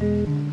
Thank you.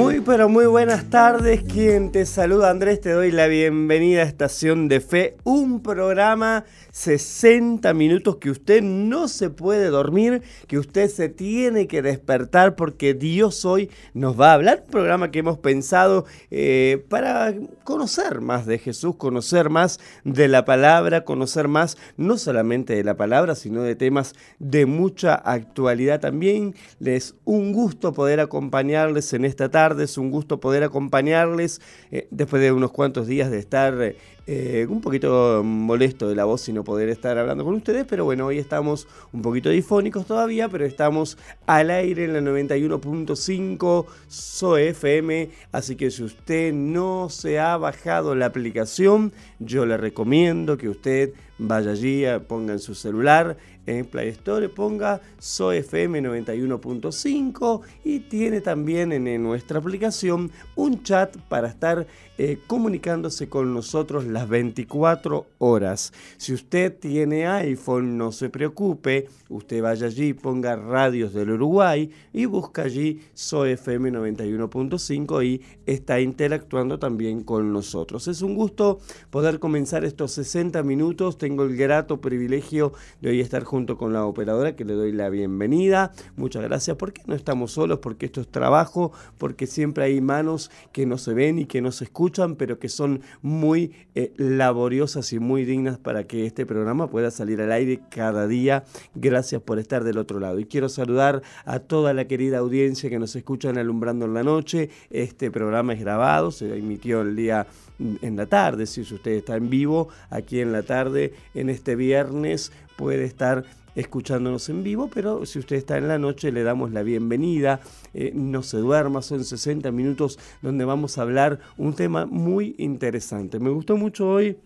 Muy pero muy buenas tardes, quien te saluda Andrés, te doy la bienvenida a Estación de Fe, un programa 60 minutos que usted no se puede dormir, que usted se tiene que despertar porque Dios hoy nos va a hablar. Un programa que hemos pensado eh, para conocer más de Jesús, conocer más de la palabra, conocer más no solamente de la palabra, sino de temas de mucha actualidad también. Les un gusto poder acompañarles en esta tarde, es un gusto poder acompañarles eh, después de unos cuantos días de estar... Eh, un poquito molesto de la voz y no poder estar hablando con ustedes, pero bueno, hoy estamos un poquito difónicos todavía, pero estamos al aire en la 91.5 SOFM, así que si usted no se ha bajado la aplicación, yo le recomiendo que usted vaya allí, ponga en su celular, en Play Store, ponga SOFM 91.5 y tiene también en nuestra aplicación un chat para estar eh, comunicándose con nosotros las 24 horas. Si usted tiene iPhone, no se preocupe, usted vaya allí, ponga Radios del Uruguay y busca allí SOFM 91.5 y está interactuando también con nosotros. Es un gusto poder comenzar estos 60 minutos. Tengo el grato privilegio de hoy estar junto con la operadora que le doy la bienvenida. Muchas gracias porque no estamos solos, porque esto es trabajo, porque siempre hay manos que no se ven y que no se escuchan pero que son muy eh, laboriosas y muy dignas para que este programa pueda salir al aire cada día. Gracias por estar del otro lado. Y quiero saludar a toda la querida audiencia que nos escucha en Alumbrando en la Noche. Este programa es grabado, se emitió el día mm, en la tarde, si usted está en vivo, aquí en la tarde, en este viernes, puede estar escuchándonos en vivo, pero si usted está en la noche le damos la bienvenida. Eh, no se duerma, son 60 minutos donde vamos a hablar un tema muy interesante. Me gustó mucho hoy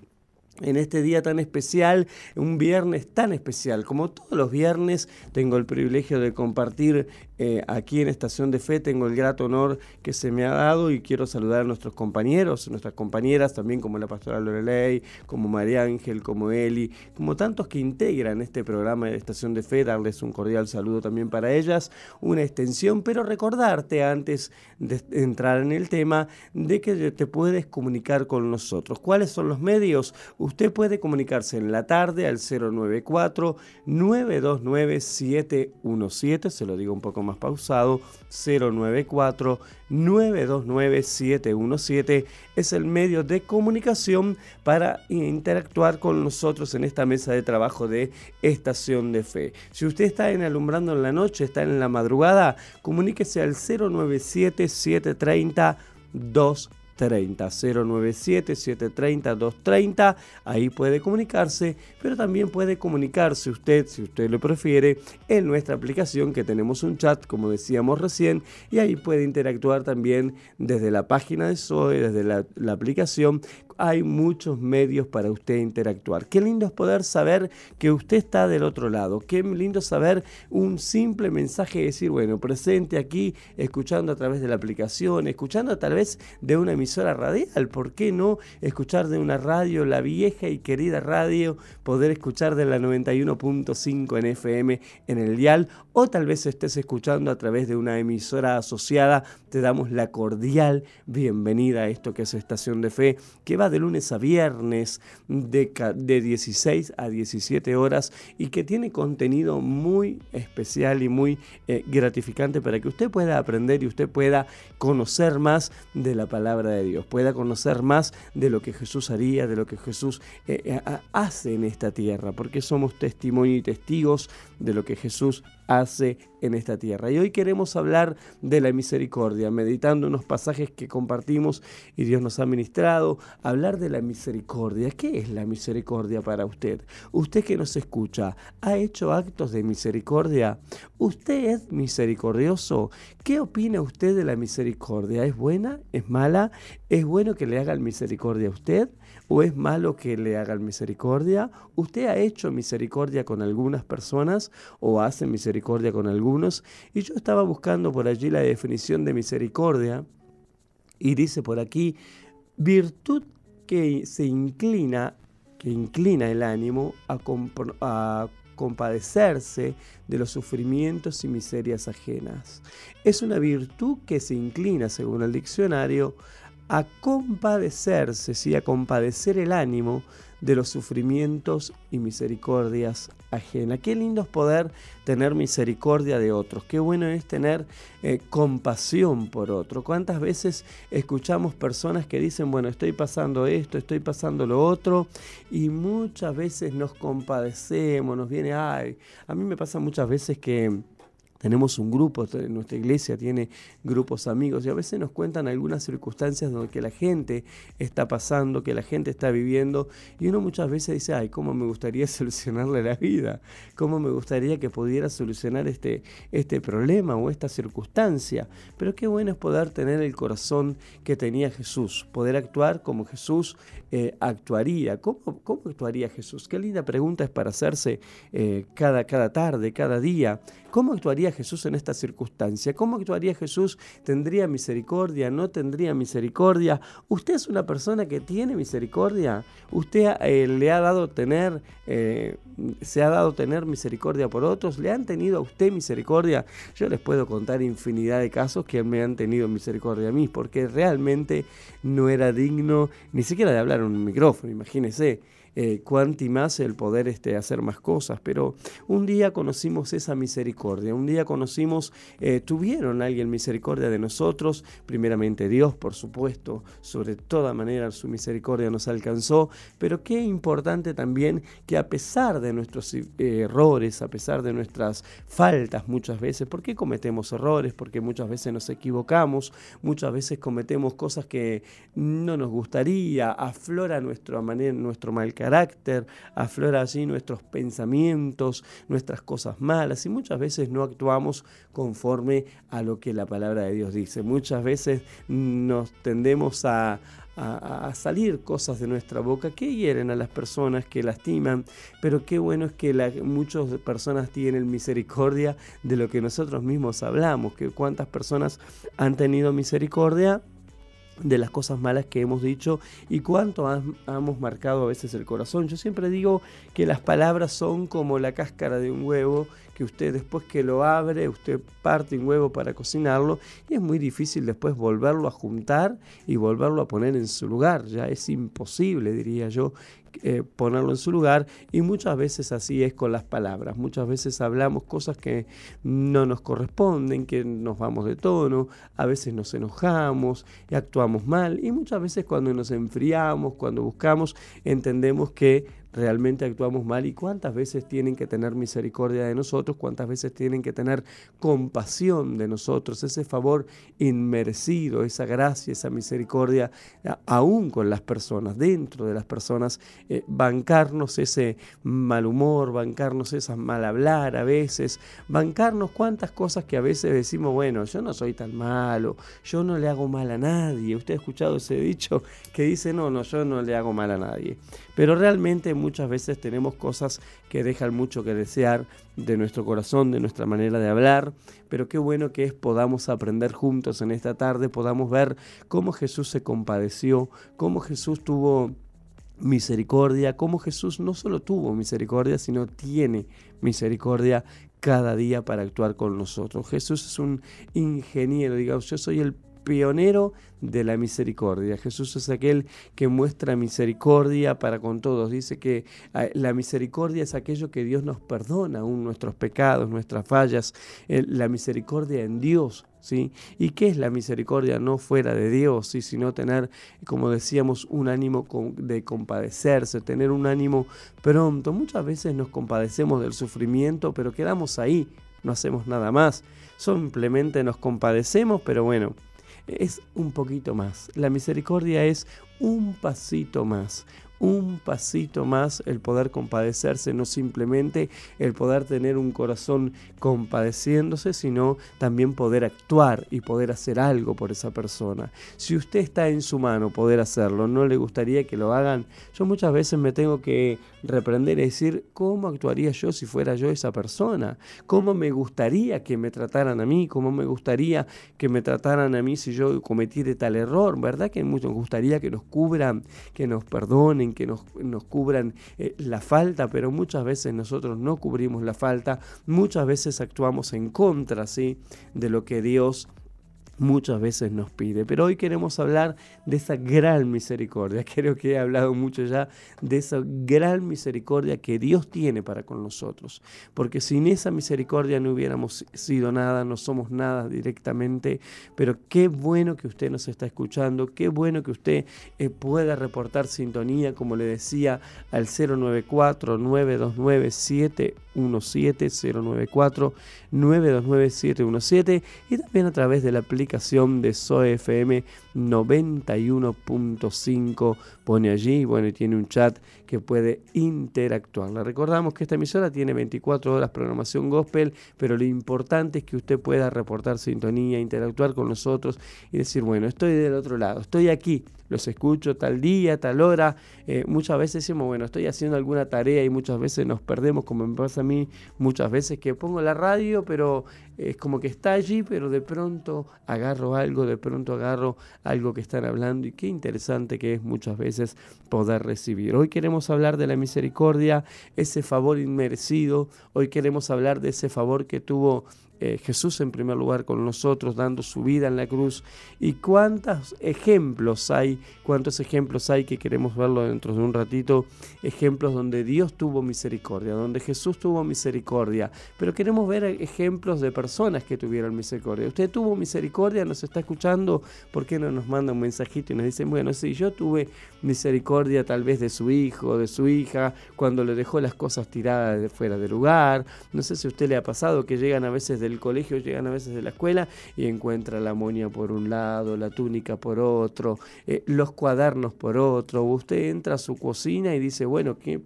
en este día tan especial, un viernes tan especial. Como todos los viernes, tengo el privilegio de compartir eh, aquí en Estación de Fe, tengo el grato honor que se me ha dado y quiero saludar a nuestros compañeros, nuestras compañeras también, como la pastora Lorelei, como María Ángel, como Eli, como tantos que integran este programa de Estación de Fe, darles un cordial saludo también para ellas, una extensión, pero recordarte antes de entrar en el tema de que te puedes comunicar con nosotros. ¿Cuáles son los medios? Usted puede comunicarse en la tarde al 094-929-717, se lo digo un poco más pausado, 094-929-717 es el medio de comunicación para interactuar con nosotros en esta mesa de trabajo de Estación de Fe. Si usted está en Alumbrando en la Noche, está en la madrugada, comuníquese al 097 730 2 30 097 730 230 ahí puede comunicarse pero también puede comunicarse usted si usted lo prefiere en nuestra aplicación que tenemos un chat como decíamos recién y ahí puede interactuar también desde la página de SOE desde la, la aplicación hay muchos medios para usted interactuar. Qué lindo es poder saber que usted está del otro lado. Qué lindo saber un simple mensaje y decir, bueno, presente aquí, escuchando a través de la aplicación, escuchando tal vez de una emisora radial. ¿Por qué no escuchar de una radio, la vieja y querida radio, poder escuchar de la 91.5 en FM en el dial? O tal vez estés escuchando a través de una emisora asociada. Te damos la cordial bienvenida a esto que es Estación de Fe, que va de lunes a viernes de, de 16 a 17 horas y que tiene contenido muy especial y muy eh, gratificante para que usted pueda aprender y usted pueda conocer más de la palabra de Dios, pueda conocer más de lo que Jesús haría, de lo que Jesús eh, eh, hace en esta tierra, porque somos testimonio y testigos de lo que Jesús hace en esta tierra. Y hoy queremos hablar de la misericordia, meditando unos pasajes que compartimos y Dios nos ha ministrado, hablar de la misericordia. ¿Qué es la misericordia para usted? Usted que nos escucha, ¿ha hecho actos de misericordia? ¿Usted es misericordioso? ¿Qué opina usted de la misericordia? ¿Es buena? ¿Es mala? ¿Es bueno que le hagan misericordia a usted? ¿O es malo que le hagan misericordia? ¿Usted ha hecho misericordia con algunas personas o hace misericordia con algunos? Y yo estaba buscando por allí la definición de misericordia y dice por aquí, virtud que se inclina, que inclina el ánimo a, compadecerse de los sufrimientos y miserias ajenas. Es una virtud que se inclina, según el diccionario, a compadecerse, ¿sí? a compadecer el ánimo de los sufrimientos y misericordias ajenas. Qué lindo es poder tener misericordia de otros, qué bueno es tener eh, compasión por otro. ¿Cuántas veces escuchamos personas que dicen, bueno, estoy pasando esto, estoy pasando lo otro, y muchas veces nos compadecemos, nos viene, ay, a mí me pasa muchas veces que tenemos un grupo, nuestra iglesia tiene grupos amigos y a veces nos cuentan algunas circunstancias donde que la gente está pasando, que la gente está viviendo y uno muchas veces dice, ay, cómo me gustaría solucionarle la vida, cómo me gustaría que pudiera solucionar este, este problema o esta circunstancia. Pero qué bueno es poder tener el corazón que tenía Jesús, poder actuar como Jesús eh, actuaría. ¿Cómo, ¿Cómo, actuaría Jesús? Qué linda pregunta es para hacerse eh, cada, cada tarde, cada día. ¿Cómo actuaría Jesús en esta circunstancia? ¿Cómo actuaría Jesús? ¿Tendría misericordia? ¿No tendría misericordia? ¿Usted es una persona que tiene misericordia? ¿Usted eh, le ha dado tener, eh, se ha dado tener misericordia por otros? ¿Le han tenido a usted misericordia? Yo les puedo contar infinidad de casos que me han tenido misericordia a mí, porque realmente no era digno ni siquiera de hablar en un micrófono, imagínese eh, más el poder este, hacer más cosas. Pero un día conocimos esa misericordia, un día conocimos, eh, tuvieron alguien misericordia de nosotros, primeramente Dios, por supuesto, sobre toda manera su misericordia nos alcanzó, pero qué importante también que a pesar de nuestros eh, errores, a pesar de nuestras faltas muchas veces, porque cometemos errores, porque muchas veces nos equivocamos, muchas veces cometemos cosas que no nos gustaría, aflora nuestro, nuestro mal aflora allí nuestros pensamientos, nuestras cosas malas y muchas veces no actuamos conforme a lo que la palabra de Dios dice. Muchas veces nos tendemos a, salir cosas de nuestra boca que hieren a las personas, que lastiman, pero qué bueno es que muchas personas tienen misericordia de lo que nosotros mismos hablamos, que cuántas personas han tenido misericordia de las cosas malas que hemos dicho y cuánto hemos marcado a veces el corazón. Yo siempre digo que las palabras son como la cáscara de un huevo, que usted después que lo abre, usted parte un huevo para cocinarlo y es muy difícil después volverlo a juntar y volverlo a poner en su lugar. Ya es imposible, diría yo, eh, ponerlo en su lugar y muchas veces así es con las palabras. Muchas veces hablamos cosas que no nos corresponden, que nos vamos de tono, a veces nos enojamos y actuamos mal y muchas veces cuando nos enfriamos, cuando buscamos, entendemos que realmente actuamos mal y cuántas veces tienen que tener misericordia de nosotros, cuántas veces tienen que tener compasión de nosotros, ese favor inmerecido, esa gracia, esa misericordia, aún con las personas, dentro de las personas, eh, bancarnos ese mal humor, bancarnos esa mal hablar a veces, bancarnos cuántas cosas que a veces decimos, bueno, yo no soy tan malo, yo no le hago mal a nadie. Usted ha escuchado ese dicho que dice, no, no, yo no le hago mal a nadie. Pero realmente muchas veces tenemos cosas que dejan mucho que desear de nuestro corazón, de nuestra manera de hablar, pero qué bueno que es podamos aprender juntos en esta tarde, podamos ver cómo Jesús se compadeció, cómo Jesús tuvo misericordia, cómo Jesús no solo tuvo misericordia, sino tiene misericordia cada día para actuar con nosotros. Jesús es un ingeniero, digamos, yo soy el pionero de la misericordia. Jesús es aquel que muestra misericordia para con todos. Dice que ah, la misericordia es aquello que Dios nos perdona, aún nuestros pecados, nuestras fallas. La misericordia en Dios ¿Sí? ¿Y qué es la misericordia? No fuera de Dios, ¿sí? sino tener, como decíamos, un ánimo de compadecerse, tener un ánimo pronto. Muchas veces nos compadecemos del sufrimiento, pero quedamos ahí, no hacemos nada más. Simplemente nos compadecemos, pero bueno, es un poquito más. La misericordia es un pasito más, un pasito más el poder compadecerse, no simplemente el poder tener un corazón compadeciéndose, sino también poder actuar y poder hacer algo por esa persona. Si usted está en su mano poder hacerlo, no le gustaría que lo hagan, yo muchas veces me tengo que reprender y decir, ¿cómo actuaría yo si fuera yo esa persona? ¿Cómo me gustaría que me trataran a mí? ¿Cómo me gustaría que me trataran a mí si yo cometí tal error? ¿Verdad que mucho nos gustaría que nos cubran, que nos perdonen, que nos, nos cubran eh, la falta, pero muchas veces nosotros no cubrimos la falta, muchas veces actuamos en contra ¿sí? de lo que Dios muchas veces nos pide. Pero hoy queremos hablar de esa gran misericordia. Creo que he hablado mucho ya de esa gran misericordia que Dios tiene para con nosotros. Porque sin esa misericordia no hubiéramos sido nada, no somos nada directamente. Pero qué bueno que usted nos está escuchando, qué bueno que usted eh, pueda reportar sintonía, como le decía, al 094 929 717 094 929 717 y también a través de la aplicación de SOFM 91.5. Pone allí, bueno, y tiene un chat que puede interactuar. Le recordamos que esta emisora tiene 24 horas programación gospel, pero lo importante es que usted pueda reportar sintonía, interactuar con nosotros y decir, bueno, estoy del otro lado, estoy aquí, los escucho tal día, tal hora. Eh, muchas veces decimos, bueno, estoy haciendo alguna tarea y muchas veces nos perdemos, como me pasa a mí, muchas veces que pongo la radio, pero es como que está allí, pero de pronto agarro algo, de pronto agarro algo que están hablando y qué interesante que es muchas veces poder recibir. Hoy queremos hablar de la misericordia, ese favor inmerecido, hoy queremos hablar de ese favor que tuvo eh, Jesús en primer lugar con nosotros, dando su vida en la cruz. Y cuántos ejemplos hay, cuántos ejemplos hay que queremos verlo dentro de un ratito, ejemplos donde Dios tuvo misericordia, donde Jesús tuvo misericordia. Pero queremos ver ejemplos de personas que tuvieron misericordia. Usted tuvo misericordia, nos está escuchando, ¿por qué no nos manda un mensajito y nos dice, bueno, sí, yo tuve misericordia tal vez de su hijo, de su hija, cuando le dejó las cosas tiradas de fuera de lugar. No sé si a usted le ha pasado que llegan a veces del colegio, llegan a veces de la escuela y encuentra la moña por un lado, la túnica por otro, eh, los cuadernos por otro. Usted entra a su cocina y dice, bueno, ¿qué,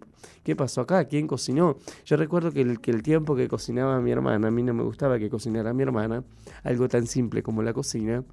¿qué pasó acá? ¿Quién cocinó? Yo recuerdo que el, que el tiempo que cocinaba mi hermana, a mí no me gustaba que cocinara mi hermana, algo tan simple como la cocina,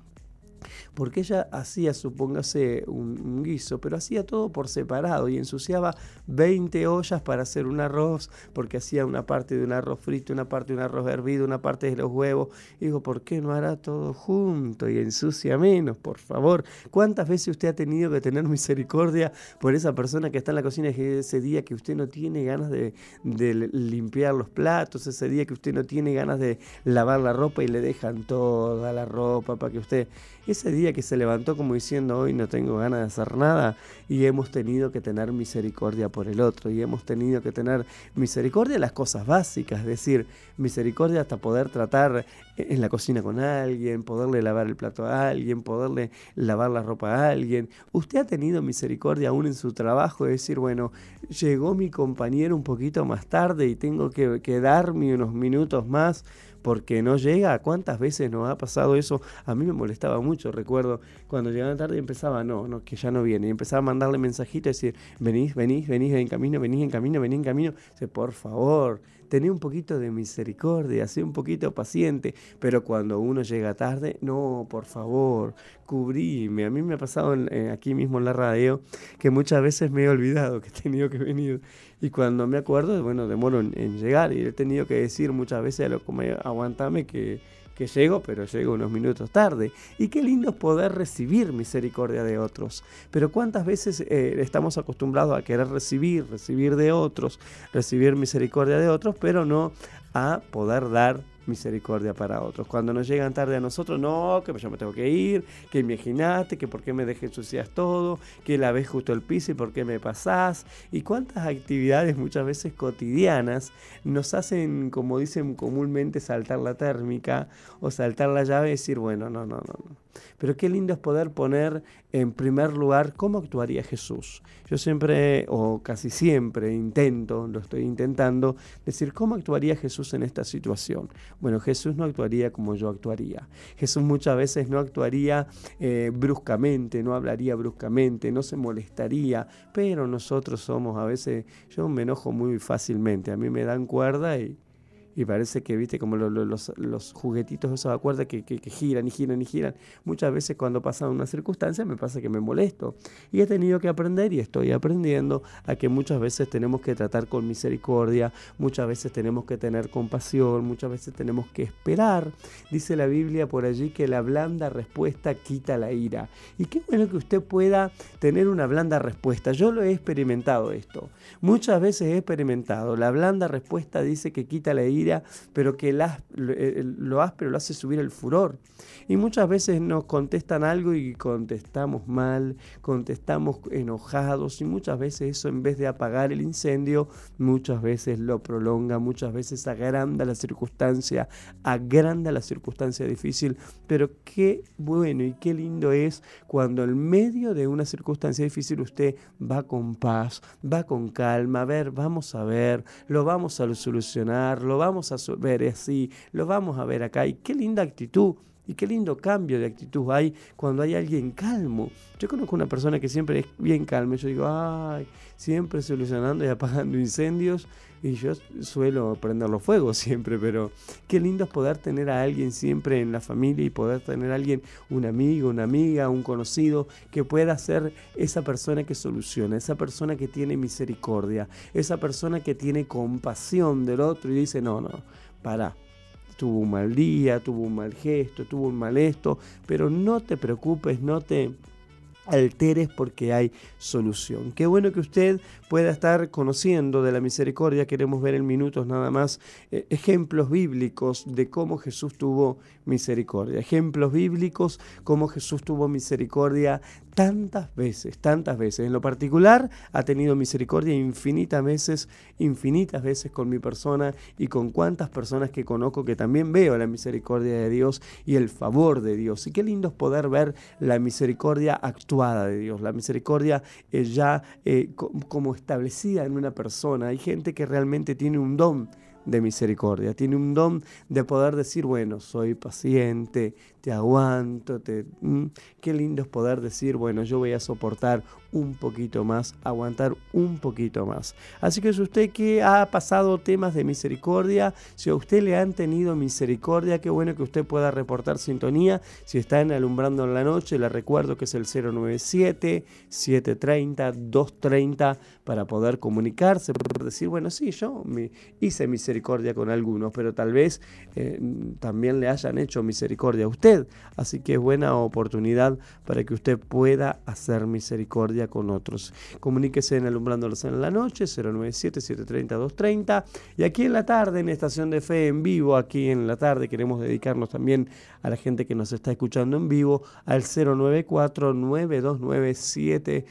porque ella hacía, supóngase, un, guiso, pero hacía todo por separado y ensuciaba 20 ollas para hacer un arroz, porque hacía una parte de un arroz frito, una parte de un arroz hervido, una parte de los huevos. Y digo, ¿por qué no hará todo junto y ensucia menos, por favor? ¿Cuántas veces usted ha tenido que tener misericordia por esa persona que está en la cocina ese día que usted no tiene ganas de, de limpiar los platos, ese día que usted no tiene ganas de lavar la ropa y le dejan toda la ropa para que usted ese día que se levantó como diciendo hoy no tengo ganas de hacer nada y hemos tenido que tener misericordia por el otro y hemos tenido que tener misericordia de las cosas básicas, es decir, misericordia hasta poder tratar en la cocina con alguien, poderle lavar el plato a alguien, poderle lavar la ropa a alguien. Usted ha tenido misericordia aún en su trabajo de decir, bueno, llegó mi compañero un poquito más tarde y tengo que quedarme unos minutos más porque no llega. ¿Cuántas veces nos ha pasado eso? A mí me molestaba mucho, recuerdo, cuando llegaba tarde y empezaba, no, no, que ya no viene. Y empezaba a mandarle mensajitos decir, venís, venís, venís en camino, venís en camino, venís en camino. Dice, por favor, tené un poquito de misericordia, sé un poquito paciente. Pero cuando uno llega tarde, no, por favor, cubrime. A mí me ha pasado eh, aquí mismo en la radio que muchas veces me he olvidado que he tenido que venir y cuando me acuerdo, bueno, demoro en, llegar y he tenido que decir muchas veces a lo como aguantame que, que llego, pero llego unos minutos tarde. Y qué lindo es poder recibir misericordia de otros. Pero cuántas veces eh, estamos acostumbrados a querer recibir, recibir de otros, recibir misericordia de otros, pero no a poder dar misericordia para otros. Cuando nos llegan tarde a nosotros, no, que yo me tengo que ir, que imaginaste, que por qué me dejé ensucias todo, que la ves justo el piso y por qué me pasás. Y cuántas actividades muchas veces cotidianas nos hacen, como dicen comúnmente, saltar la térmica o saltar la llave y decir, bueno, no, no, no, no. Pero qué lindo es poder poner en primer lugar cómo actuaría Jesús. Yo siempre, o casi siempre, intento, lo estoy intentando, decir cómo actuaría Jesús en esta situación. Bueno, Jesús no actuaría como yo actuaría. Jesús muchas veces no actuaría eh, bruscamente, no hablaría bruscamente, no se molestaría, pero nosotros somos a veces, yo me enojo muy fácilmente, a mí me dan cuerda y y parece que, viste, como los, juguetitos esos de cuerda que, que, giran y giran y giran. Muchas veces cuando pasan una circunstancia me pasa que me molesto. Y he tenido que aprender y estoy aprendiendo a que muchas veces tenemos que tratar con misericordia, muchas veces tenemos que tener compasión, muchas veces tenemos que esperar. Dice la Biblia por allí que la blanda respuesta quita la ira. Y qué bueno que usted pueda tener una blanda respuesta. Yo lo he experimentado esto. Muchas veces he experimentado. La blanda respuesta dice que quita la ira, pero que lo áspero lo hace subir el furor. Y muchas veces nos contestan algo y contestamos mal, contestamos enojados y muchas veces eso en vez de apagar el incendio, muchas veces lo prolonga, muchas veces agranda la circunstancia, agranda la circunstancia difícil. Pero qué bueno y qué lindo es cuando en medio de una circunstancia difícil usted va con paz, va con calma, a ver, vamos a ver, lo vamos a solucionar, lo vamos a ver así, lo vamos a ver acá. Y qué linda actitud. Y qué lindo cambio de actitud hay cuando hay alguien calmo. Yo conozco una persona que siempre es bien calma. Yo digo, ay, siempre solucionando y apagando incendios. Y yo suelo prender los fuegos siempre, pero qué lindo es poder tener a alguien siempre en la familia y poder tener a alguien, un amigo, una amiga, un conocido, que pueda ser esa persona que soluciona, esa persona que tiene misericordia, esa persona que tiene compasión del otro y dice, no, no, para tuvo un mal día, tuvo un mal gesto, tuvo un mal esto, pero no te preocupes, no te alteres porque hay solución. Qué bueno que usted pueda estar conociendo de la misericordia. Queremos ver en minutos nada más eh, ejemplos bíblicos de cómo Jesús tuvo misericordia. Ejemplos bíblicos, cómo Jesús tuvo misericordia tantas veces, tantas veces. En lo particular, ha tenido misericordia infinitas veces, infinitas veces con mi persona y con cuantas personas que conozco que también veo la misericordia de Dios y el favor de Dios. Y qué lindo es poder ver la misericordia de Dios, la misericordia eh, ya eh, como establecida en una persona. Hay gente que realmente tiene un don de misericordia, tiene un don de poder decir, bueno, soy paciente, te aguanto, te... Mm, qué lindo es poder decir, bueno, yo voy a soportar un poquito más, aguantar un poquito más. Así que si usted que ha pasado temas de misericordia, si a usted le han tenido misericordia, qué bueno que usted pueda reportar sintonía. Si está en Alumbrando en la Noche, le recuerdo que es el 097-730-230 para poder comunicarse, para decir, bueno, sí, yo hice misericordia con algunos, pero tal vez eh, también le hayan hecho misericordia a usted Así que es buena oportunidad para que usted pueda hacer misericordia con otros. Comuníquese en Alumbrándolos en la noche, 097-730-230. Y aquí en la tarde, en Estación de Fe en vivo, aquí en la tarde queremos dedicarnos también a la gente que nos está escuchando en vivo, al 094 929 17,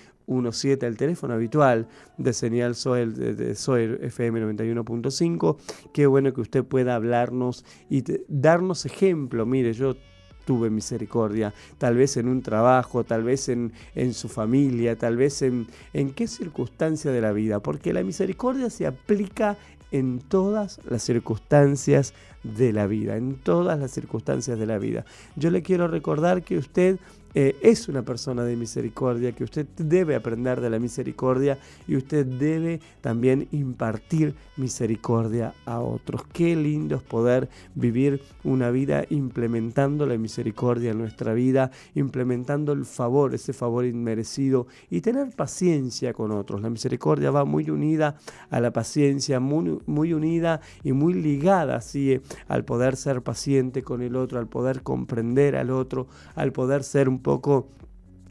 el teléfono habitual de señal Soel, de, FM 91.5. Qué bueno que usted pueda hablarnos y darnos ejemplo. Mire, yo tuve misericordia, tal vez en un trabajo, tal vez en, en su familia, tal vez en, en qué circunstancia de la vida, porque la misericordia se aplica en todas las circunstancias de la vida, en todas las circunstancias de la vida. Yo le quiero recordar que usted eh, es una persona de misericordia, que usted debe aprender de la misericordia y usted debe también impartir misericordia a otros. Qué lindo es poder vivir una vida implementando la misericordia en nuestra vida, implementando el favor, ese favor inmerecido y tener paciencia con otros. La misericordia va muy unida a la paciencia, muy, muy unida y muy ligada así eh, al poder ser paciente con el otro, al poder comprender al otro, al poder ser un poco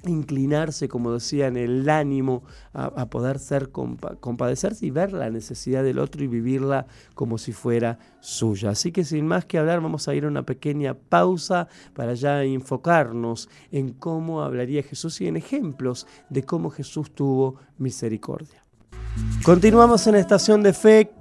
inclinarse, como decía, en el ánimo a, poder ser compadecerse y ver la necesidad del otro y vivirla como si fuera suya. Así que sin más que hablar, vamos a ir a una pequeña pausa para ya enfocarnos en cómo hablaría Jesús y en ejemplos de cómo Jesús tuvo misericordia. Continuamos en Estación de Fe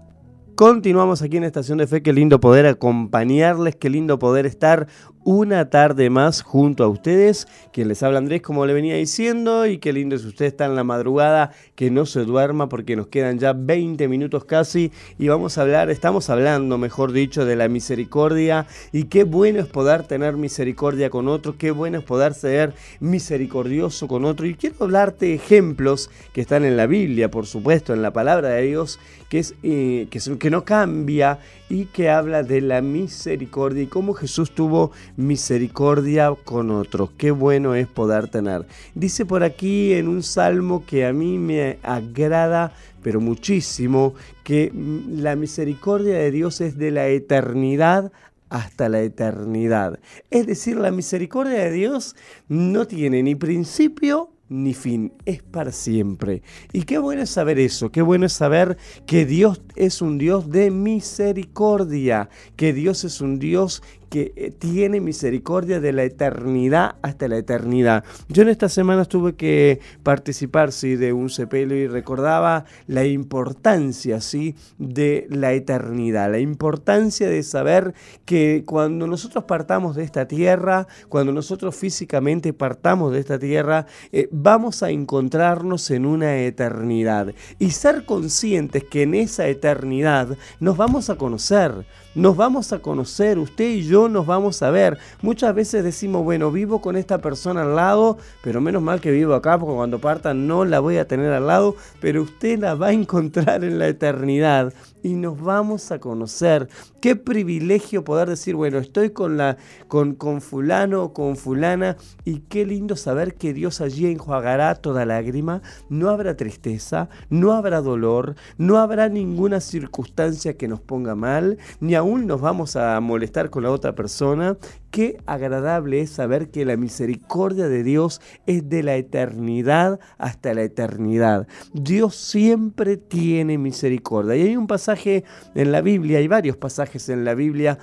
Continuamos aquí en Estación de Fe, qué lindo poder acompañarles, qué lindo poder estar una tarde más junto a ustedes. Quien les habla Andrés, como le venía diciendo, y qué lindo es usted está en la madrugada, que no se duerma porque nos quedan ya 20 minutos casi y vamos a hablar, estamos hablando, mejor dicho, de la misericordia y qué bueno es poder tener misericordia con otro, qué bueno es poder ser misericordioso con otro. Y quiero hablarte ejemplos que están en la Biblia, por supuesto, en la palabra de Dios, que, es, eh, que, que no cambia y que habla de la misericordia y cómo Jesús tuvo misericordia con otros. Qué bueno es poder tener. Dice por aquí en un salmo que a mí me agrada, pero muchísimo, que mm, la misericordia de Dios es de la eternidad hasta la eternidad. Es decir, la misericordia de Dios no tiene ni principio ni fin, es para siempre. Y qué bueno es saber eso, qué bueno es saber que Dios es un Dios de misericordia, que Dios es un Dios que eh, tiene misericordia de la eternidad hasta la eternidad. Yo en esta semana tuve que participar sí, de un sepelio y recordaba la importancia ¿sí? de la eternidad, la importancia de saber que cuando nosotros partamos de esta tierra, cuando nosotros físicamente partamos de esta tierra, eh, vamos a encontrarnos en una eternidad y ser conscientes que en esa eternidad nos vamos a conocer nos vamos a conocer, usted y yo nos vamos a ver. Muchas veces decimos, bueno, vivo con esta persona al lado, pero menos mal que vivo acá, porque cuando parta no la voy a tener al lado, pero usted la va a encontrar en la eternidad y nos vamos a conocer. Qué privilegio poder decir, bueno, estoy con, la, con, con fulano o con fulana y qué lindo saber que Dios allí enjuagará toda lágrima, no habrá tristeza, no habrá dolor, no habrá ninguna circunstancia que nos ponga mal, ni aún nos vamos a molestar con la otra persona Qué agradable es saber que la misericordia de Dios es de la eternidad hasta la eternidad. Dios siempre tiene misericordia. Y hay un pasaje en la Biblia, hay varios pasajes en la Biblia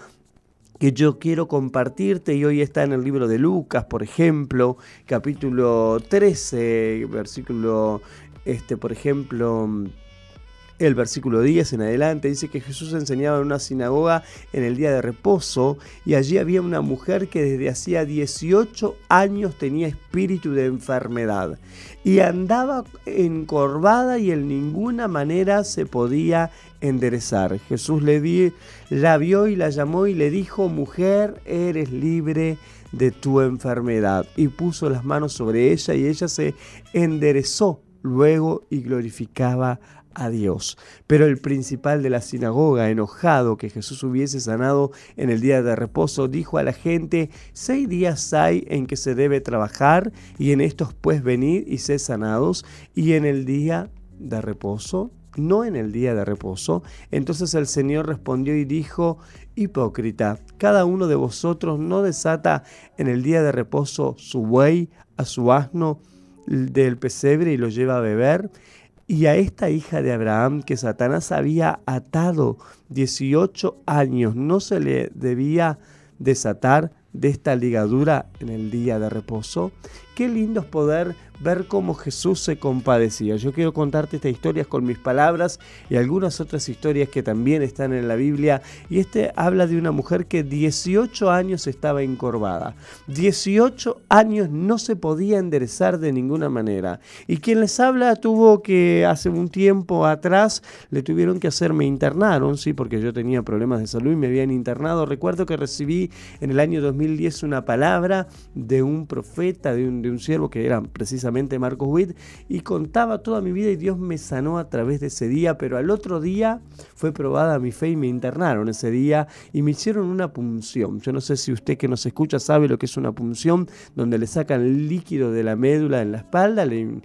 que yo quiero compartirte y hoy está en el libro de Lucas, por ejemplo, capítulo 13, versículo, este, por ejemplo, el versículo 10 en adelante dice que Jesús enseñaba en una sinagoga en el día de reposo y allí había una mujer que desde hacía 18 años tenía espíritu de enfermedad y andaba encorvada y en ninguna manera se podía enderezar. Jesús le la vio y la llamó y le dijo, mujer, eres libre de tu enfermedad. Y puso las manos sobre ella y ella se enderezó luego y glorificaba a Dios. Pero el principal de la sinagoga, enojado que Jesús hubiese sanado en el día de reposo, dijo a la gente, seis días hay en que se debe trabajar y en estos pues venid y ser sanados y en el día de reposo, no en el día de reposo. Entonces el Señor respondió y dijo, hipócrita, cada uno de vosotros no desata en el día de reposo su buey, a su asno del pesebre y lo lleva a beber y a esta hija de Abraham que Satanás había atado 18 años, no se le debía desatar de esta ligadura en el día de reposo. Qué lindo es poder ver cómo Jesús se compadecía. Yo quiero contarte estas historias con mis palabras y algunas otras historias que también están en la Biblia. Y este habla de una mujer que 18 años estaba encorvada. 18 años no se podía enderezar de ninguna manera. Y quien les habla tuvo que hace un tiempo atrás le tuvieron que hacer, me internaron, sí, porque yo tenía problemas de salud y me habían internado. Recuerdo que recibí en el año 2010 una palabra de un profeta, de un, de un siervo que era precisamente Marcos Witt, y contaba toda mi vida y Dios me sanó a través de ese día, pero al otro día fue probada mi fe y me internaron ese día y me hicieron una punción. Yo no sé si usted que nos escucha sabe lo que es una punción, donde le sacan líquido de la médula en la espalda, le,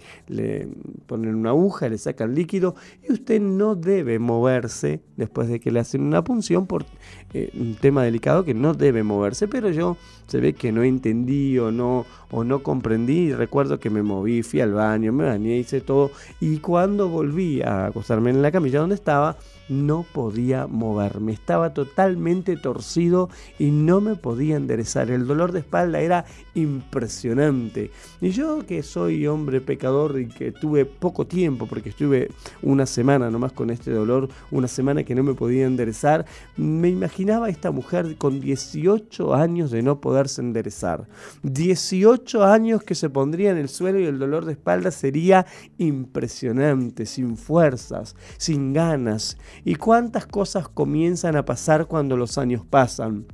ponen una aguja, le sacan líquido y usted no debe moverse después de que le hacen una punción por eh, un tema delicado que no debe moverse, pero yo se ve que no entendí o no, o no comprendí y recuerdo que me moví, fui al baño, me bañé, hice todo. Y cuando volví a acostarme en la camilla donde estaba, no podía moverme, estaba totalmente torcido y no me podía enderezar. El dolor de espalda era impresionante. Y yo que soy hombre pecador y que tuve poco tiempo, porque estuve una semana nomás con este dolor, una semana que no me podía enderezar, me imaginaba a esta mujer con 18 años de no poderse enderezar. 18 años que se pondría en el suelo y el dolor de espalda sería impresionante, sin fuerzas, sin ganas. ¿Y cuántas cosas comienzan a pasar cuando los años pasan?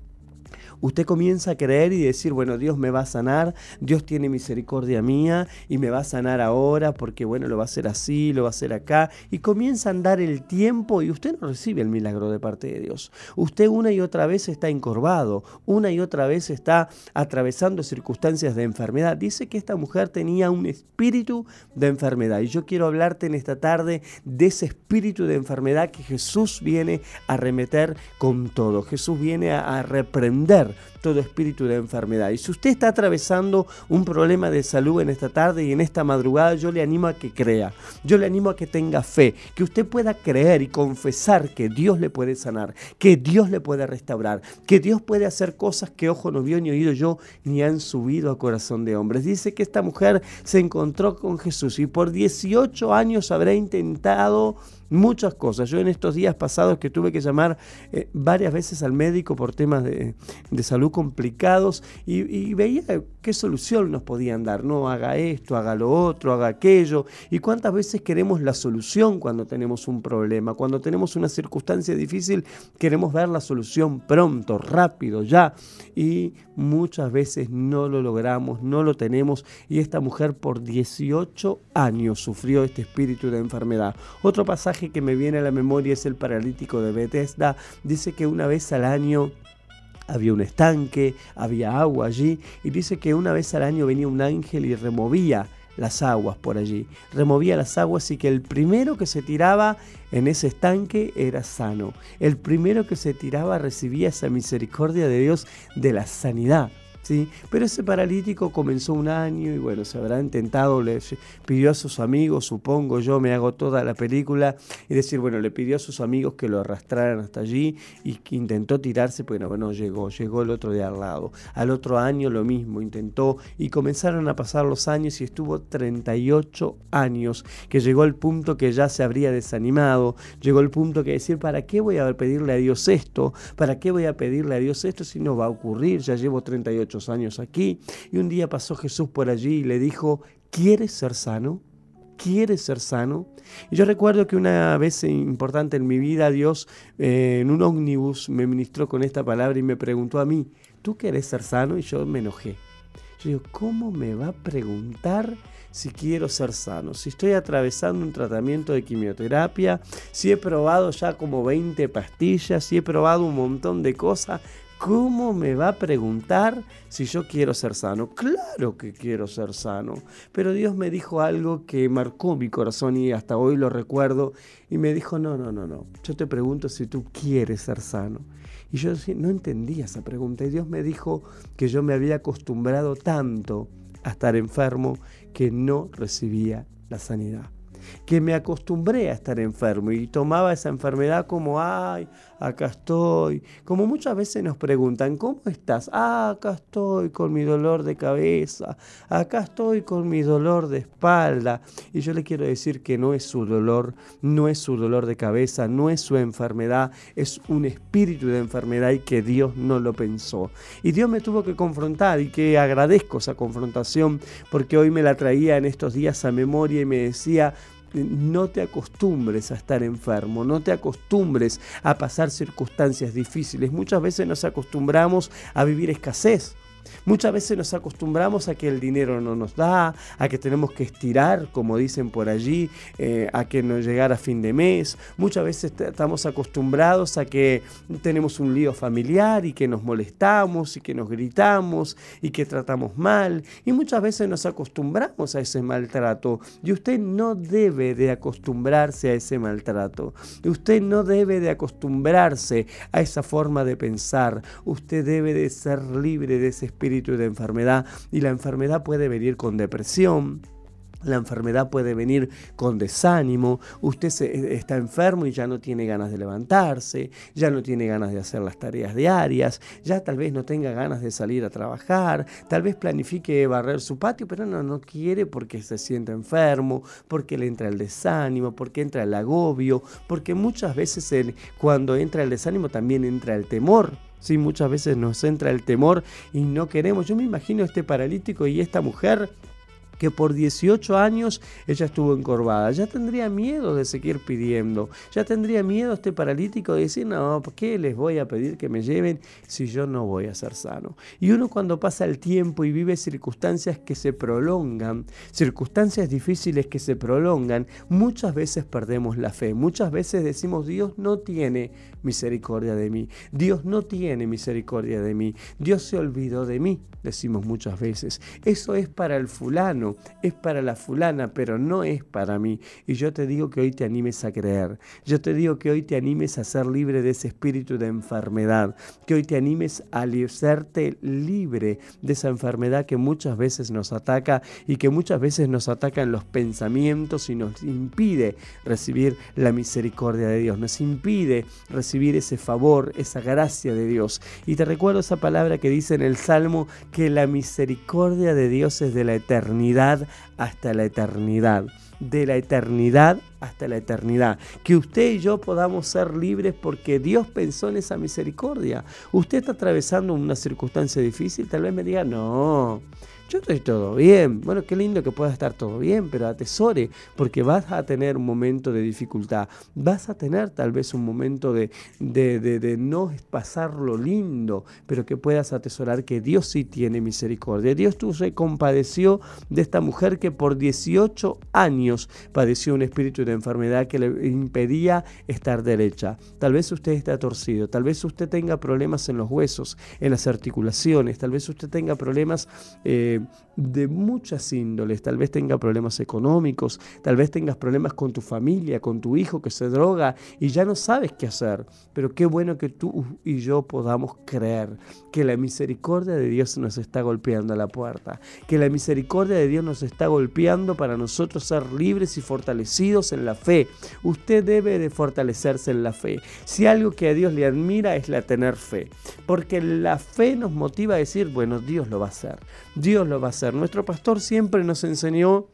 Usted comienza a creer y decir, bueno, Dios me va a sanar, Dios tiene misericordia mía y me va a sanar ahora porque, bueno, lo va a hacer así, lo va a hacer acá. Y comienza a andar el tiempo y usted no recibe el milagro de parte de Dios. Usted una y otra vez está encorvado, una y otra vez está atravesando circunstancias de enfermedad. Dice que esta mujer tenía un espíritu de enfermedad y yo quiero hablarte en esta tarde de ese espíritu de enfermedad que Jesús viene a remeter con todo. Jesús viene a, a reprender todo espíritu de enfermedad. Y si usted está atravesando un problema de salud en esta tarde y en esta madrugada, yo le animo a que crea, yo le animo a que tenga fe, que usted pueda creer y confesar que Dios le puede sanar, que Dios le puede restaurar, que Dios puede hacer cosas que ojo no vio ni oído yo, ni han subido a corazón de hombres. Dice que esta mujer se encontró con Jesús y por 18 años habrá intentado muchas cosas. Yo en estos días pasados que tuve que llamar eh, varias veces al médico por temas de, salud complicados y, veía qué solución nos podían dar. No, haga esto, haga lo otro, haga aquello. Y cuántas veces queremos la solución cuando tenemos un problema, cuando tenemos una circunstancia difícil, queremos ver la solución pronto, rápido, ya. Y muchas veces no lo logramos, no lo tenemos. Y esta mujer por 18 años sufrió este espíritu de enfermedad. Otro pasaje que me viene a la memoria es el paralítico de Bethesda. Dice que una vez al año había un estanque, había agua allí, y dice que una vez al año venía un ángel y removía las aguas por allí. Removía las aguas y que el primero que se tiraba en ese estanque era sano. El primero que se tiraba recibía esa misericordia de Dios de la sanidad. ¿Sí? Pero ese paralítico comenzó un año y bueno, se habrá intentado, le pidió a sus amigos, supongo yo, me hago toda la película, y decir, bueno, le pidió a sus amigos que lo arrastraran hasta allí y que intentó tirarse, pero bueno, llegó, llegó el otro de al lado. Al otro año lo mismo, intentó y comenzaron a pasar los años y estuvo 38 años, que llegó el punto que ya se habría desanimado, llegó el punto que decir, ¿para qué voy a pedirle a Dios esto? ¿Para qué voy a pedirle a Dios esto si no va a ocurrir? Ya llevo 38 años aquí, y un día pasó Jesús por allí y le dijo, ¿quieres ser sano? ¿Quieres ser sano? Y yo recuerdo que una vez importante en mi vida Dios eh, en un ómnibus me ministró con esta palabra y me preguntó a mí, ¿tú quieres ser sano? Y yo me enojé. Yo digo, ¿cómo me va a preguntar si quiero ser sano? Si estoy atravesando un tratamiento de quimioterapia, si he probado ya como 20 pastillas, si he probado un montón de cosas, ¿Cómo me va a preguntar si yo quiero ser sano? Claro que quiero ser sano. Pero Dios me dijo algo que marcó mi corazón y hasta hoy lo recuerdo. Y me dijo, no, no, no, no. Yo te pregunto si tú quieres ser sano. Y yo no entendía esa pregunta. Y Dios me dijo que yo me había acostumbrado tanto a estar enfermo que no recibía la sanidad que me acostumbré a estar enfermo y tomaba esa enfermedad como, ay, acá estoy. Como muchas veces nos preguntan, ¿cómo estás? Ah, acá estoy con mi dolor de cabeza, acá estoy con mi dolor de espalda. Y yo le quiero decir que no es su dolor, no es su dolor de cabeza, no es su enfermedad, es un espíritu de enfermedad y que Dios no lo pensó. Y Dios me tuvo que confrontar y que agradezco esa confrontación porque hoy me la traía en estos días a memoria y me decía, no te acostumbres a estar enfermo, no te acostumbres a pasar circunstancias difíciles. Muchas veces nos acostumbramos a vivir escasez. Muchas veces nos acostumbramos a que el dinero no nos da, a que tenemos que estirar, como dicen por allí, eh, a que no llegara a fin de mes. Muchas veces estamos acostumbrados a que tenemos un lío familiar y que nos molestamos y que nos gritamos y que tratamos mal. Y muchas veces nos acostumbramos a ese maltrato. Y usted no debe de acostumbrarse a ese maltrato. Usted no debe de acostumbrarse a esa forma de pensar. Usted debe de ser libre de ese espíritu de enfermedad y la enfermedad puede venir con depresión, la enfermedad puede venir con desánimo, usted eh, está enfermo y ya no tiene ganas de levantarse, ya no tiene ganas de hacer las tareas diarias, ya tal vez no tenga ganas de salir a trabajar, tal vez planifique barrer su patio, pero no, no quiere porque se siente enfermo, porque le entra el desánimo, porque entra el agobio, porque muchas veces cuando entra el desánimo también entra el temor. Sí, muchas veces nos entra el temor y no queremos. Yo me imagino este paralítico y esta mujer que por 18 años ella estuvo encorvada. Ya tendría miedo de seguir pidiendo. Ya tendría miedo este paralítico de decir, no, ¿por qué les voy a pedir que me lleven si yo no voy a ser sano? Y uno cuando pasa el tiempo y vive circunstancias que se prolongan, circunstancias difíciles que se prolongan, muchas veces perdemos la fe. Muchas veces decimos, Dios no tiene misericordia de mí. Dios no tiene misericordia de mí. Dios se olvidó de mí, decimos muchas veces. Eso es para el fulano es para la fulana, pero no es para mí. Y yo te digo que hoy te animes a creer. Yo te digo que hoy te animes a ser libre de ese espíritu de enfermedad. Que hoy te animes a serte libre de esa enfermedad que muchas veces nos ataca y que muchas veces nos ataca en los pensamientos y nos impide recibir la misericordia de Dios. Nos impide recibir ese favor, esa gracia de Dios. Y te recuerdo esa palabra que dice en el Salmo que la misericordia de Dios es de la eternidad hasta la eternidad. De la eternidad hasta la eternidad. Que usted y yo podamos ser libres porque Dios pensó en esa misericordia. Usted está atravesando una circunstancia difícil, tal vez me diga, no, yo estoy todo bien. Bueno, qué lindo que pueda estar todo bien, pero atesore, porque vas a tener un momento de dificultad, vas a tener tal vez un momento de, de, de, no pasar lo lindo, pero que puedas atesorar que Dios sí tiene misericordia. Dios tú se compadeció de esta mujer que por 18 años padeció un espíritu de enfermedad que le impedía estar derecha. Tal vez usted está torcido, tal vez usted tenga problemas en los huesos, en las articulaciones, tal vez usted tenga problemas... Eh, de muchas índoles. Tal vez tenga problemas económicos, tal vez tengas problemas con tu familia, con tu hijo que se droga y ya no sabes qué hacer. Pero qué bueno que tú y yo podamos creer que la misericordia de Dios nos está golpeando a la puerta, que la misericordia de Dios nos está golpeando para nosotros ser libres y fortalecidos en la fe. Usted debe de fortalecerse en la fe. Si algo que a Dios le admira es la tener fe, porque la fe nos motiva a decir, bueno, Dios lo va a hacer. Dios va a hacer. Nuestro pastor siempre nos enseñó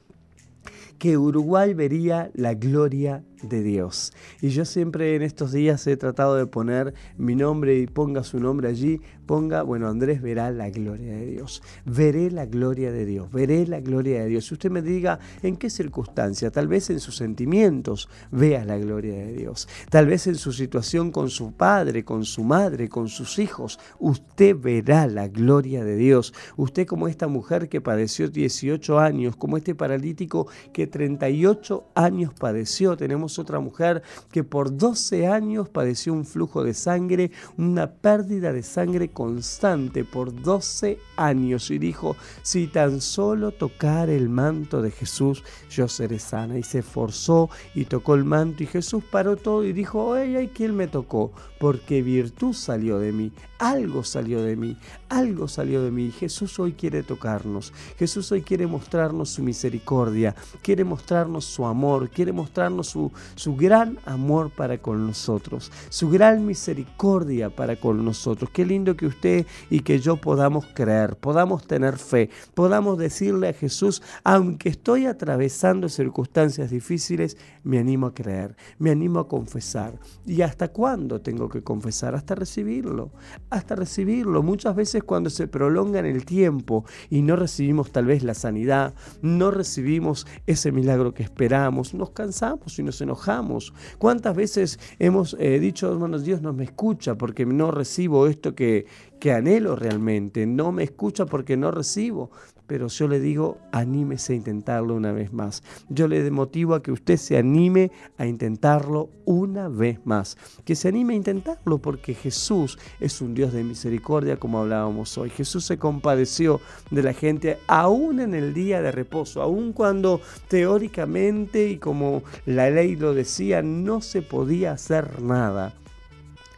que Uruguay vería la gloria de Dios. Y yo siempre en estos días he tratado de poner mi nombre y ponga su nombre allí, ponga, bueno, Andrés verá la gloria de Dios. Veré la gloria de Dios, veré la gloria de Dios. Si usted me diga en qué circunstancia, tal vez en sus sentimientos, vea la gloria de Dios. Tal vez en su situación con su padre, con su madre, con sus hijos, usted verá la gloria de Dios. Usted como esta mujer que padeció 18 años, como este paralítico que 38 años padeció, tenemos otra mujer que por 12 años padeció un flujo de sangre, una pérdida de sangre constante por 12 años y dijo, si tan solo tocar el manto de Jesús, yo seré sana. Y se esforzó y tocó el manto y Jesús paró todo y dijo, ay, ay, ¿quién me tocó? Porque virtud salió de mí, algo salió de mí, algo salió de mí. Jesús hoy quiere tocarnos, Jesús hoy quiere mostrarnos su misericordia, quiere mostrarnos su amor, quiere mostrarnos su, su gran amor para con nosotros, su gran misericordia para con nosotros. Qué lindo que usted y que yo podamos creer, podamos tener fe, podamos decirle a Jesús, aunque estoy atravesando circunstancias difíciles, me animo a creer, me animo a confesar. ¿Y hasta cuándo tengo que confesar? Hasta recibirlo, hasta recibirlo. Muchas veces cuando se prolonga en el tiempo y no recibimos tal vez la sanidad, no recibimos ese milagro que esperamos, nos cansamos y nos enojamos. ¿Cuántas veces hemos eh, dicho, hermanos, Dios no me escucha porque no recibo esto que, que anhelo realmente? No me escucha porque no recibo pero yo le digo, anímese a intentarlo una vez más. Yo le motivo a que usted se anime a intentarlo una vez más. Que se anime a intentarlo porque Jesús es un Dios de misericordia como hablábamos hoy. Jesús se compadeció de la gente aún en el día de reposo, aún cuando teóricamente y como la ley lo decía, no se podía hacer nada.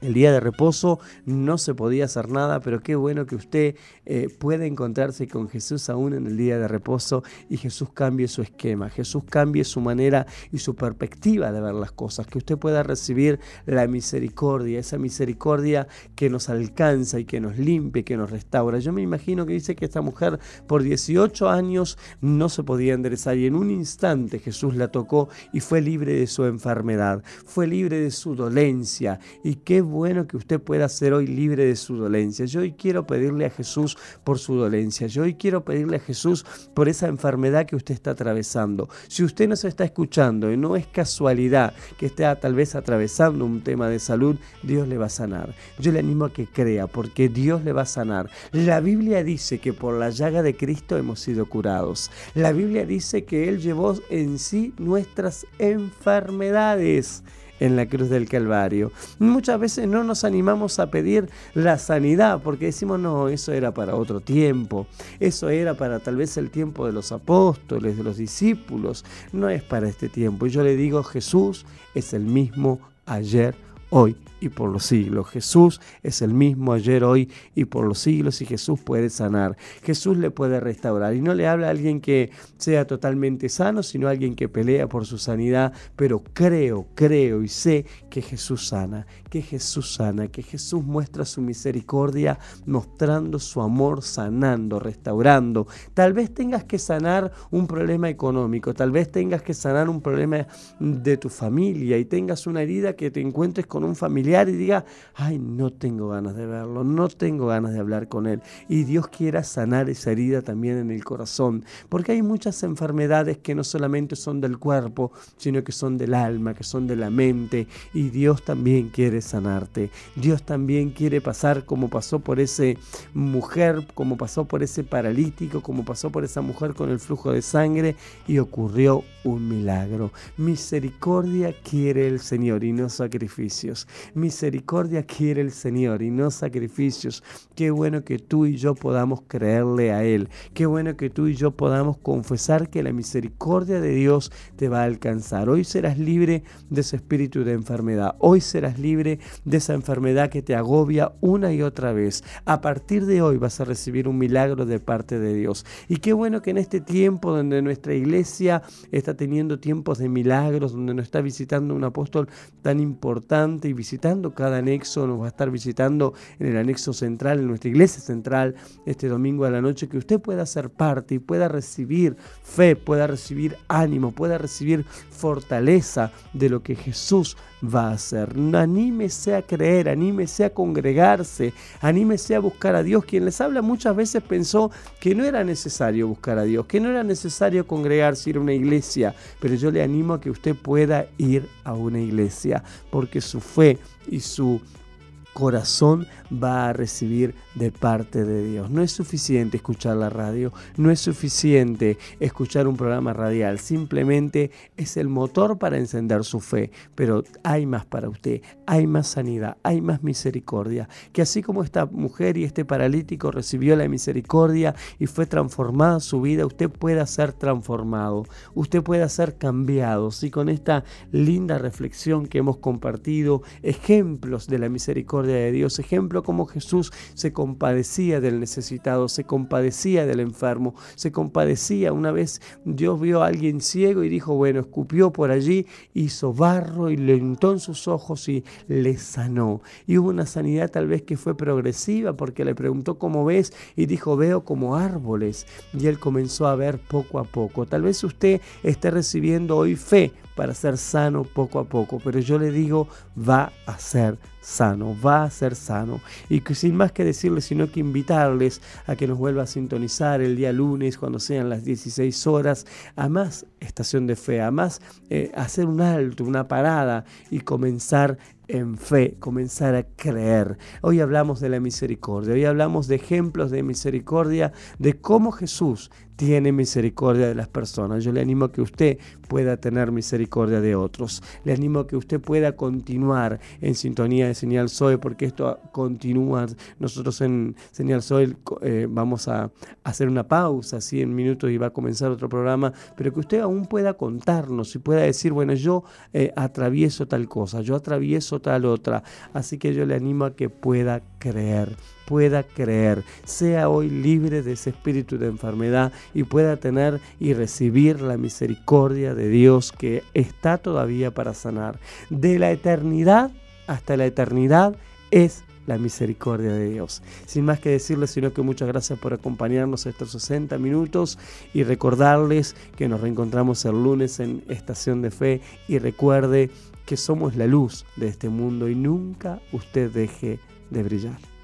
El día de reposo no se podía hacer nada, pero qué bueno que usted eh, puede encontrarse con Jesús aún en el día de reposo y Jesús cambie su esquema, Jesús cambie su manera y su perspectiva de ver las cosas, que usted pueda recibir la misericordia, esa misericordia que nos alcanza y que nos limpia, que nos restaura. Yo me imagino que dice que esta mujer por 18 años no se podía enderezar y en un instante Jesús la tocó y fue libre de su enfermedad, fue libre de su dolencia y qué bueno que usted pueda ser hoy libre de su dolencia. Yo hoy quiero pedirle a Jesús por su dolencia. Yo hoy quiero pedirle a Jesús por esa enfermedad que usted está atravesando. Si usted nos está escuchando y no es casualidad que esté tal vez atravesando un tema de salud, Dios le va a sanar. Yo le animo a que crea porque Dios le va a sanar. La Biblia dice que por la llaga de Cristo hemos sido curados. La Biblia dice que Él llevó en sí nuestras enfermedades en la cruz del Calvario. Muchas veces no nos animamos a pedir la sanidad porque decimos, no, eso era para otro tiempo, eso era para tal vez el tiempo de los apóstoles, de los discípulos, no es para este tiempo. Y yo le digo, Jesús es el mismo ayer, hoy y por los siglos. Jesús es el mismo ayer, hoy y por los siglos y Jesús puede sanar. Jesús le puede restaurar. Y no le habla a alguien que sea totalmente sano, sino a alguien que pelea por su sanidad. Pero creo, creo y sé que Jesús sana, que Jesús sana, que Jesús muestra su misericordia mostrando su amor, sanando, restaurando. Tal vez tengas que sanar un problema económico, tal vez tengas que sanar un problema de tu familia y tengas una herida que te encuentres con un familiar y diga, ay, no tengo ganas de verlo, no tengo ganas de hablar con él. Y Dios quiera sanar esa herida también en el corazón, porque hay muchas enfermedades que no solamente son del cuerpo, sino que son del alma, que son de la mente, y Dios también quiere sanarte. Dios también quiere pasar como pasó por ese mujer, como pasó por ese paralítico, como pasó por esa mujer con el flujo de sangre, y ocurrió un milagro. Misericordia quiere el Señor y no sacrificios. Misericordia quiere el Señor y no sacrificios. Qué bueno que tú y yo podamos creerle a Él. Qué bueno que tú y yo podamos confesar que la misericordia de Dios te va a alcanzar. Hoy serás libre de ese espíritu de enfermedad. Hoy serás libre de esa enfermedad que te agobia una y otra vez. A partir de hoy vas a recibir un milagro de parte de Dios. Y qué bueno que en este tiempo donde nuestra iglesia está teniendo tiempos de milagros, donde nos está visitando un apóstol tan importante y visitando cada anexo, nos va a estar visitando en el anexo central, en nuestra iglesia central, este domingo a la noche, que usted pueda ser parte y pueda recibir fe, pueda recibir ánimo, pueda recibir fortaleza de lo que Jesús va a hacer. Anímese a creer, anímese a congregarse, anímese a buscar a Dios. Quien les habla muchas veces pensó que no era necesario buscar a Dios, que no era necesario congregarse, ir a una iglesia, pero yo le animo a que usted pueda ir a una iglesia, porque su fe y su corazón va a recibir de parte de Dios. No es suficiente escuchar la radio, no es suficiente escuchar un programa radial, simplemente es el motor para encender su fe, pero hay más para usted, hay más sanidad, hay más misericordia, que así como esta mujer y este paralítico recibió la misericordia y fue transformada su vida, usted pueda ser transformado, usted pueda ser cambiado, y con esta linda reflexión que hemos compartido, ejemplos de la misericordia de Dios, ejemplo como Jesús se compadecía del necesitado, se compadecía del enfermo, se compadecía. Una vez Dios vio a alguien ciego y dijo, bueno, escupió por allí, hizo barro y le untó en sus ojos y le sanó. Y hubo una sanidad tal vez que fue progresiva porque le preguntó cómo ves y dijo, veo como árboles. Y él comenzó a ver poco a poco. Tal vez usted esté recibiendo hoy fe para ser sano poco a poco, pero yo le digo, va a ser sano, va a ser sano. Y que sin más que decirles, sino que invitarles a que nos vuelva a sintonizar el día lunes cuando sean las 16 horas, a más estación de fe, a más eh, hacer un alto, una parada y comenzar en fe, comenzar a creer. Hoy hablamos de la misericordia, hoy hablamos de ejemplos de misericordia, de cómo Jesús tiene misericordia de las personas. Yo le animo a que usted pueda tener misericordia de otros. Le animo a que usted pueda continuar en sintonía de Señal Soy, porque esto continúa. Nosotros en Señal Soy eh, vamos a hacer una pausa, en minutos, y va a comenzar otro programa, pero que usted aún pueda contarnos y pueda decir, bueno, yo eh, atravieso tal cosa, yo atravieso tal otra. Así que yo le animo a que pueda creer, pueda creer, sea hoy libre de ese espíritu de enfermedad y pueda tener y recibir la misericordia de Dios que está todavía para sanar. De la eternidad hasta la eternidad es la misericordia de Dios. Sin más que decirles, sino que muchas gracias por acompañarnos estos 60 minutos y recordarles que nos reencontramos el lunes en Estación de Fe y recuerde que somos la luz de este mundo y nunca usted deje de brillar.